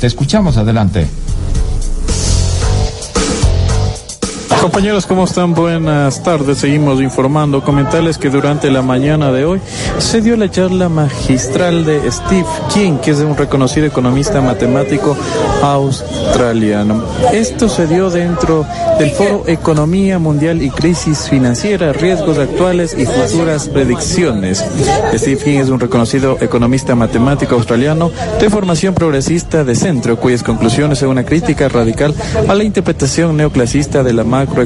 Te escuchamos adelante. Compañeros, ¿cómo están? Buenas tardes. Seguimos informando. Comentarles que durante la mañana de hoy se dio la charla magistral de Steve King, que es un reconocido economista matemático australiano. Esto se dio dentro del foro Economía Mundial y Crisis Financiera, Riesgos Actuales y Futuras Predicciones. Steve King es un reconocido economista matemático australiano de formación progresista de centro, cuyas conclusiones son una crítica radical a la interpretación neoclasista de la macro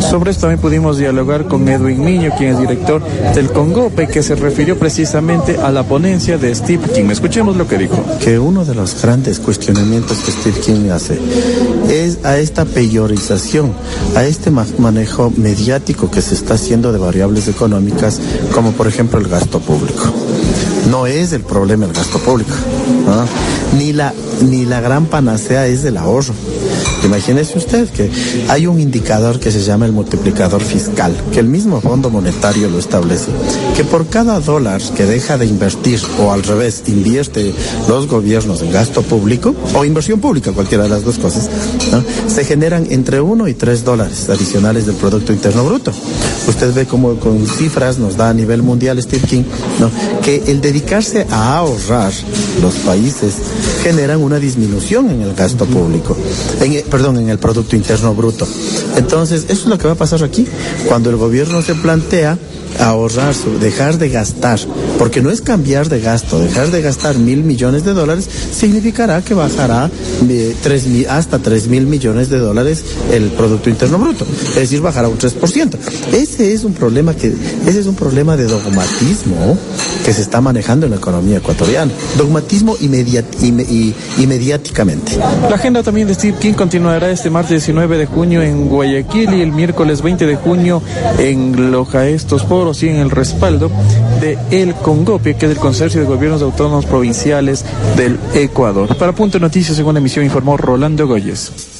Sobre esto también pudimos dialogar con Edwin Miño, quien es director del Congope, que se refirió precisamente a la ponencia de Steve King. Escuchemos lo que dijo. Que uno de los grandes cuestionamientos que Steve King hace es a esta peyorización, a este manejo mediático que se está haciendo de variables económicas, como por ejemplo el gasto público. No es el problema el gasto público, ni la gran panacea es el ahorro. Imagínese usted que hay un indicador que se llama el multiplicador fiscal, que el mismo Fondo Monetario lo establece, que por cada dólar que deja de invertir o al revés invierte los gobiernos en gasto público o inversión pública, cualquiera de las dos cosas, se generan entre 1 y 3 dólares adicionales del Producto Interno Bruto. Usted ve como con cifras nos da a nivel mundial Steve King, ¿no? que el dedicarse a ahorrar los países generan una disminución en el gasto público, perdón, en el Producto Interno Bruto. Entonces, eso es lo que va a pasar aquí. Cuando el gobierno se plantea ahorrar, dejar de gastar, porque no es cambiar de gasto, dejar de gastar mil millones de dólares significará que bajará de tres hasta tres mil millones de dólares el Producto Interno Bruto, es decir, bajará un 3%. Ese es un problema que, ese es un problema de dogmatismo que se está manejando en la economía ecuatoriana, dogmatismo y, y, mediáticamente. La agenda también de Steve King continuará este martes 19 de junio en Guayaquil y el miércoles 20 de junio en Loja Estos por y en el respaldo de el Congopia, que es el Consorcio de Gobiernos Autónomos Provinciales del Ecuador. Para Punto Noticias, según emisión, informó Rolando Goyes.